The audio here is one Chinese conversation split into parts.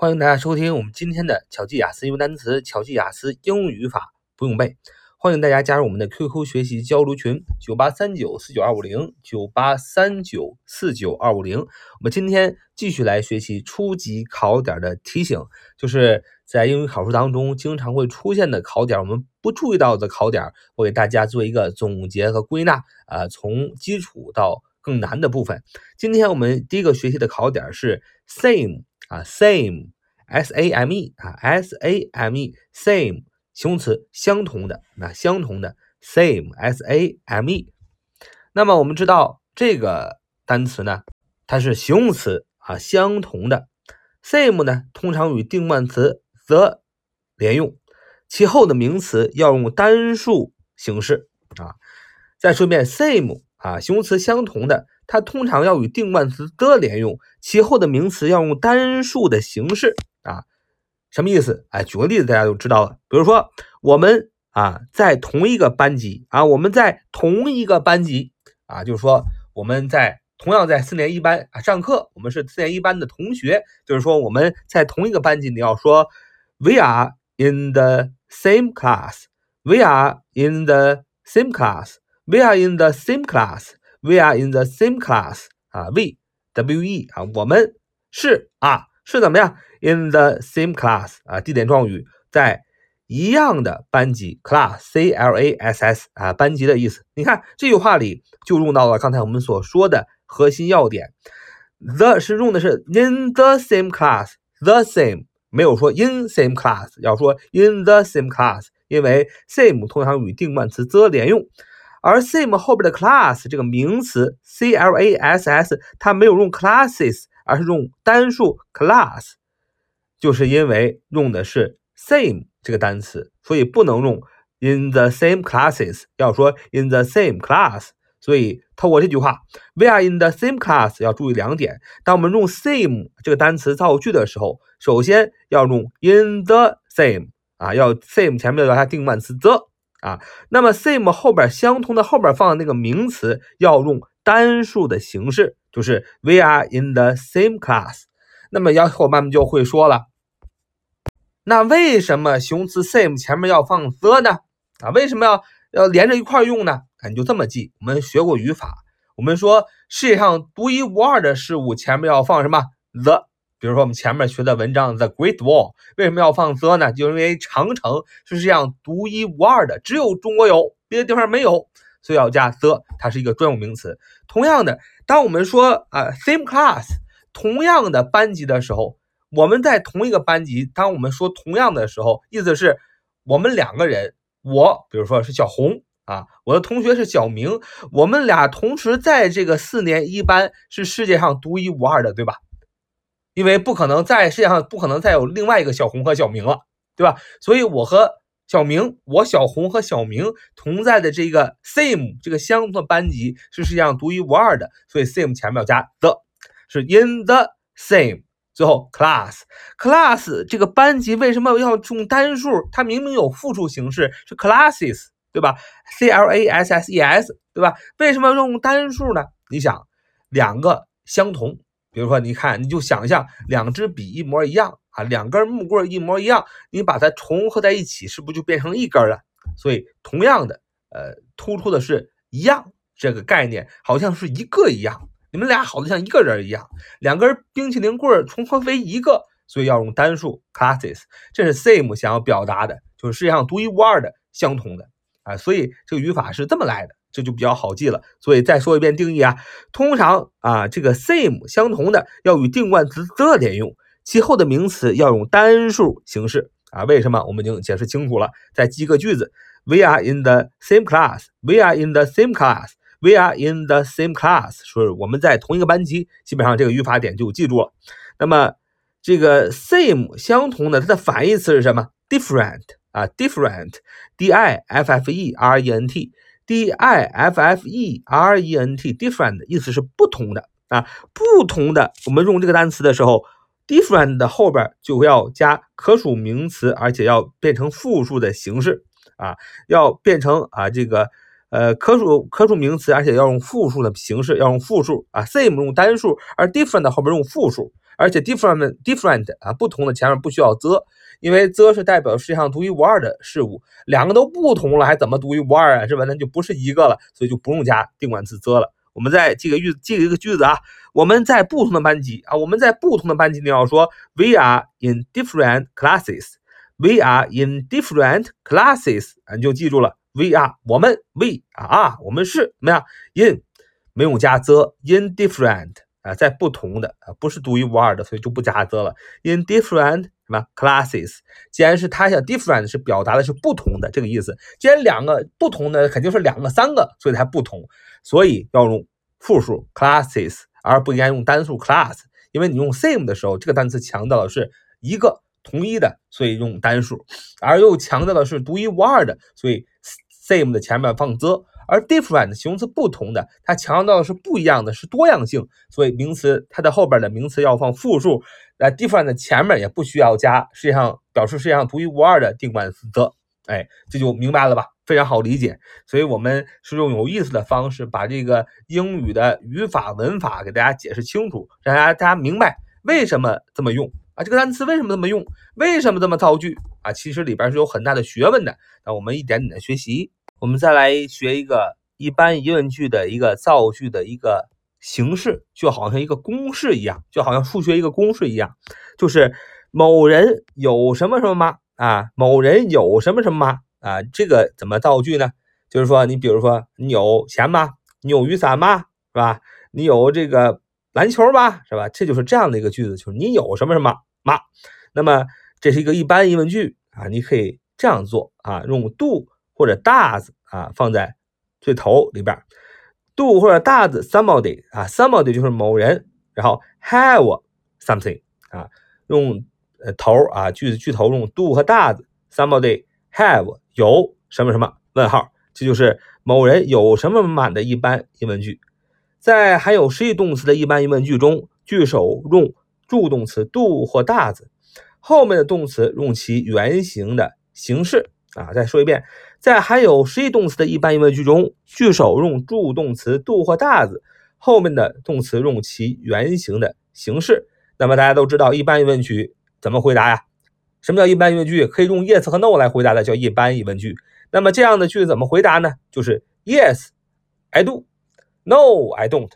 欢迎大家收听我们今天的巧记雅思英语单词、巧记雅思英语语法不用背。欢迎大家加入我们的 QQ 学习交流群：九八三九四九二五零九八三九四九二五零。我们今天继续来学习初级考点的提醒，就是在英语考试当中经常会出现的考点，我们不注意到的考点，我给大家做一个总结和归纳。啊，从基础到更难的部分。今天我们第一个学习的考点是 same。啊，same，s a m e 啊，s a m e，same，形容词，相同的，那相同的，same，s a m e。那么我们知道这个单词呢，它是形容词啊，相同的，same 呢，通常与定冠词 the 连用，其后的名词要用单数形式啊。再说一遍，same 啊，形容词，相同的。它通常要与定冠词的连用，其后的名词要用单数的形式啊，什么意思？哎，举个例子，大家就知道了。比如说，我们啊在同一个班级啊，我们在同一个班级啊，就是说我们在同样在四年一班啊上课，我们是四年一班的同学，就是说我们在同一个班级。你要说 We are in the same class. We are in the same class. We are in the same class. We are in the same class 啊，we w e 啊，我们是啊，是怎么样？In the same class 啊，地点状语在一样的班级，class c l a s s 啊，班级的意思。你看这句话里就用到了刚才我们所说的核心要点，the 是用的是 in the same class，the same 没有说 in same class，要说 in the same class，因为 same 通常与定冠词 the 连用。而 same 后边的 class 这个名词 c l a s s 它没有用 classes，而是用单数 class，就是因为用的是 same 这个单词，所以不能用 in the same classes，要说 in the same class。所以透过这句话，we are in the same class，要注意两点：当我们用 same 这个单词造句的时候，首先要用 in the same 啊，要 same 前面要加定冠词 the。啊，那么 same 后边相同的后边放的那个名词要用单数的形式，就是 we are in the same class。那么小伙伴们就会说了，那为什么形容词 same 前面要放 the 呢？啊，为什么要要连着一块用呢？啊，你就这么记，我们学过语法，我们说世界上独一无二的事物前面要放什么 the。比如说我们前面学的文章《The Great Wall》，为什么要放 the 呢？就因为长城是这样独一无二的，只有中国有，别的地方没有，所以要加 the，它是一个专有名词。同样的，当我们说啊 same class，同样的班级的时候，我们在同一个班级，当我们说同样的时候，意思是我们两个人，我比如说是小红啊，我的同学是小明，我们俩同时在这个四年一班，是世界上独一无二的，对吧？因为不可能在世界上不可能再有另外一个小红和小明了，对吧？所以我和小明，我小红和小明同在的这个 same 这个相同的班级是世界上独一无二的，所以 same 前面要加 the，是 in the same。最后 class，class 这个班级为什么要用单数？它明明有复数形式是 classes，对吧？c l a s s e s，对吧？为什么要用单数呢？你想，两个相同。比如说，你看，你就想象两支笔一模一样啊，两根木棍一模一样，你把它重合在一起，是不是就变成一根了？所以，同样的，呃，突出的是一样这个概念，好像是一个一样，你们俩好的像一个人一样，两根冰淇淋棍重合为一个，所以要用单数 classes，这是 same 想要表达的，就是世界上独一无二的、相同的啊，所以这个语法是这么来的。这就比较好记了，所以再说一遍定义啊。通常啊，这个 same 相同的要与定冠词 the 连用，其后的名词要用单数形式啊。为什么？我们已经解释清楚了。再记个句子：We are in the same class. We are in the same class. We are in the same class. 说我们在同一个班级，基本上这个语法点就记住了。那么这个 same 相同的，它的反义词是什么？different 啊，different，d i f f e r e n t。D I F F E R E N T different 意思是不同的啊，不同的。我们用这个单词的时候，different 后边就要加可数名词，而且要变成复数的形式啊，要变成啊这个呃可数可数名词，而且要用复数的形式，要用复数啊。Same 用单数，而 different 后边用复数，而且 different different 啊，不同的前面不需要 the，因为 the 是代表世界上独一无二的事物，两个都不同了，还怎么独一无二啊？是吧？那就不是一个了，所以就不用加定冠词 the 了。我们再记个句，记一个句子啊，我们在不同的班级啊，我们在不同的班级，你要说 we are in different classes，we are in different classes，啊，你就记住了，we are 我们 we 啊，我们是怎么样 in 没有加 the in different 啊，在不同的啊，不是独一无二的，所以就不加 the 了。in different 什么 classes？既然是它想 different 是表达的是不同的这个意思，既然两个不同的肯定是两个三个，所以才不同，所以要用复数 classes，而不应该用单数 class。因为你用 same 的时候，这个单词强调的是一个统一的，所以用单数，而又强调的是独一无二的，所以 same 的前面放 the。而 different 形容词不同的，它强调的是不一样的，是多样性，所以名词它的后边的名词要放复数。那，different 前面也不需要加世界上表示世界上独一无二的定冠词 the，哎，这就明白了吧？非常好理解。所以我们是用有意思的方式把这个英语的语法文法给大家解释清楚，让大家大家明白为什么这么用啊？这个单词为什么这么用？为什么这么造句啊？其实里边是有很大的学问的。那我们一点点的学习。我们再来学一个一般疑问句的一个造句的一个形式，就好像一个公式一样，就好像数学一个公式一样，就是某人有什么什么吗？啊，某人有什么什么吗？啊，这个怎么造句呢？就是说，你比如说，你有钱吗？你有雨伞吗？是吧？你有这个篮球吗？是吧？这就是这样的一个句子，就是你有什么什么吗？那么这是一个一般疑问句啊，你可以这样做啊，用 do。或者 does 啊放在最头里边，do 或者 does somebody 啊 somebody 就是某人，然后 have something 啊用呃头啊句子句头用 do 和 does somebody have 有什么什么问号，这就是某人有什么满的一般疑问句。在含有实义动词的一般疑问句中，句首用助动词 do 或 does，后面的动词用其原形的形式。啊，再说一遍，在含有实义动词的一般疑问句中，句首用助动词 do 或 does，后面的动词用其原形的形式。那么大家都知道一般疑问句怎么回答呀？什么叫一般疑问句？可以用 yes 和 no 来回答的叫一般疑问句。那么这样的句子怎么回答呢？就是 yes I do，no I don't。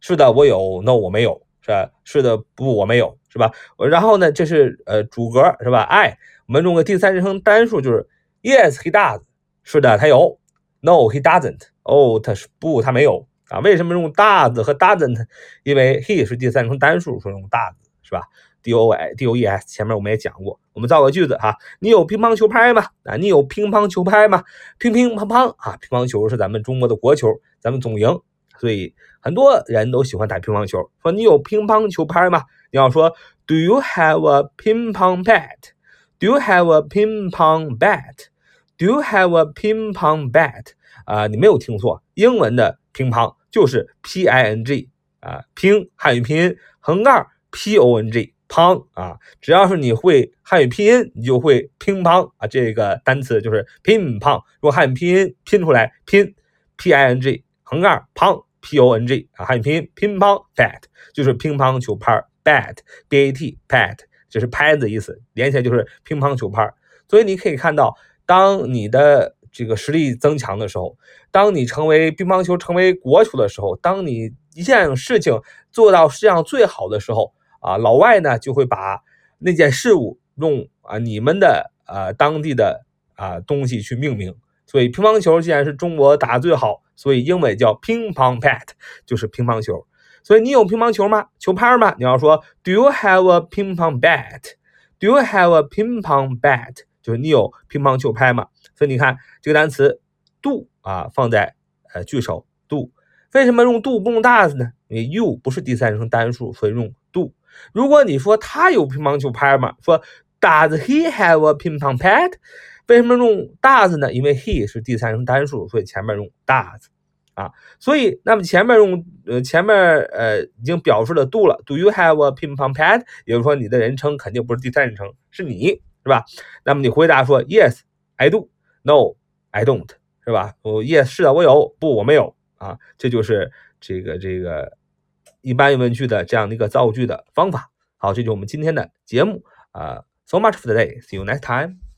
是的，我有；no 我没有，是吧？是的，不我没有，是吧？然后呢，这是呃主格是吧？I，我们用个第三人称单数就是。Yes, he does。是的，他有。No, he doesn't。哦，他是不，他没有啊。为什么用 does 和 doesn't？因为 he 是第三人称单数，所以用 does 是吧？D O I D O E S。前面我们也讲过。我们造个句子哈，你有乒乓球拍吗？啊，你有乒乓球拍吗？乒乒乓乓啊，乒乓球是咱们中国的国球，咱们总赢，所以很多人都喜欢打乒乓球。说你有乒乓球拍吗？你要说 Do you have a 乒乓 Do you have a ping pong bat？Do you have a ping pong bat？啊，你没有听错，英文的乒乓就是 P I N G 啊，乒汉语拼音横杠 P O N G 乓啊，只要是你会汉语拼音，你就会乒乓啊，这个单词就是乒乓。如果汉语拼音拼出来拼 P I N G 横杠乓 P O N G 啊，汉语拼音乒乓 bat 就是乒乓球拍 bat B A T bat。就是拍子的意思，连起来就是乒乓球拍。所以你可以看到，当你的这个实力增强的时候，当你成为乒乓球成为国球的时候，当你一件事情做到世界上最好的时候，啊，老外呢就会把那件事物用啊你们的啊当地的啊东西去命名。所以乒乓球既然是中国打最好，所以英文叫乒乓 bat，就是乒乓球。所以你有乒乓球吗？球拍吗？你要说 Do you have a 乒乓 bat？Do you have a 乒乓 bat？就是你有乒乓球拍吗？所以你看这个单词 do 啊，放在呃句首 do。为什么用 do 不用 does 呢？因为 you 不是第三人称单数，所以用 do。如果你说他有乒乓球拍吗？说 Does he have a 乒乓 pad？为什么用 does 呢？因为 he 是第三人称单数，所以前面用 does。啊，所以那么前面用呃前面呃已经表示了 do 了，Do you have a ping pong pad？也就是说你的人称肯定不是第三人称，是你是吧？那么你回答说 Yes, I do. No, I don't，是吧？哦，Yes 是的，我有，不我没有啊，这就是这个这个一般疑问句的这样的一个造句的方法。好，这就是我们今天的节目啊。So much for today. See you next time.